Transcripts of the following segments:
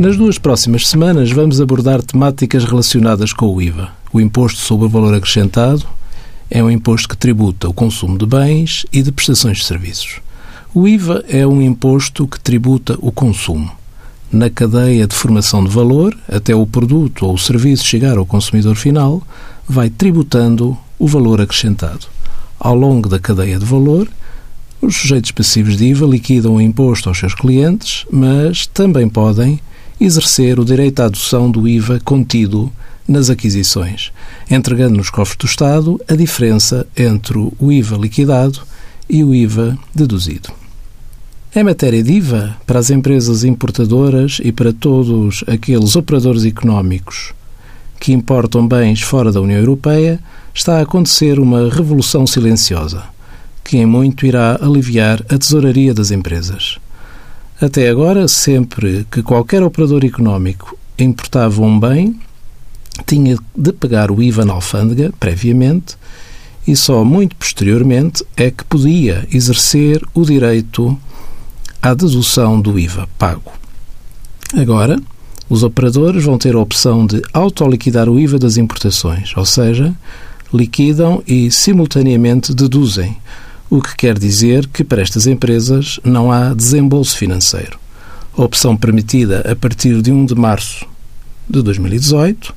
Nas duas próximas semanas vamos abordar temáticas relacionadas com o IVA. O Imposto sobre o Valor Acrescentado é um imposto que tributa o consumo de bens e de prestações de serviços. O IVA é um imposto que tributa o consumo. Na cadeia de formação de valor, até o produto ou o serviço chegar ao consumidor final, vai tributando o valor acrescentado. Ao longo da cadeia de valor, os sujeitos passivos de IVA liquidam o imposto aos seus clientes, mas também podem exercer o direito à adoção do IVA contido nas aquisições, entregando nos cofres do Estado a diferença entre o IVA liquidado e o IVA deduzido. Em matéria de IVA, para as empresas importadoras e para todos aqueles operadores económicos que importam bens fora da União Europeia, está a acontecer uma revolução silenciosa, que em muito irá aliviar a tesouraria das empresas. Até agora, sempre que qualquer operador económico importava um bem, tinha de pagar o IVA na alfândega, previamente, e só muito posteriormente é que podia exercer o direito à dedução do IVA pago. Agora, os operadores vão ter a opção de autoliquidar o IVA das importações, ou seja, liquidam e simultaneamente deduzem, o que quer dizer que para estas empresas não há desembolso financeiro. Opção permitida a partir de 1 de março de 2018,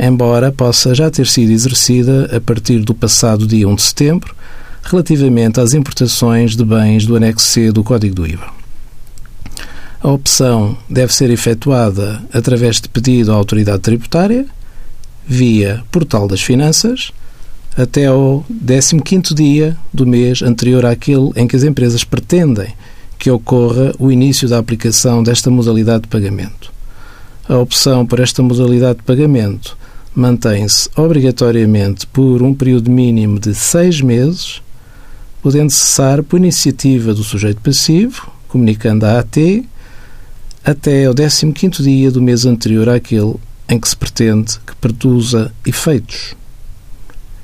embora possa já ter sido exercida a partir do passado dia 1 de setembro, relativamente às importações de bens do anexo C do Código do IVA. A opção deve ser efetuada através de pedido à autoridade tributária, via Portal das Finanças, até ao 15º dia do mês anterior àquele em que as empresas pretendem que ocorra o início da aplicação desta modalidade de pagamento. A opção por esta modalidade de pagamento mantém-se obrigatoriamente por um período mínimo de seis meses, podendo cessar por iniciativa do sujeito passivo, comunicando à AT até ao 15º dia do mês anterior àquele em que se pretende que produza efeitos.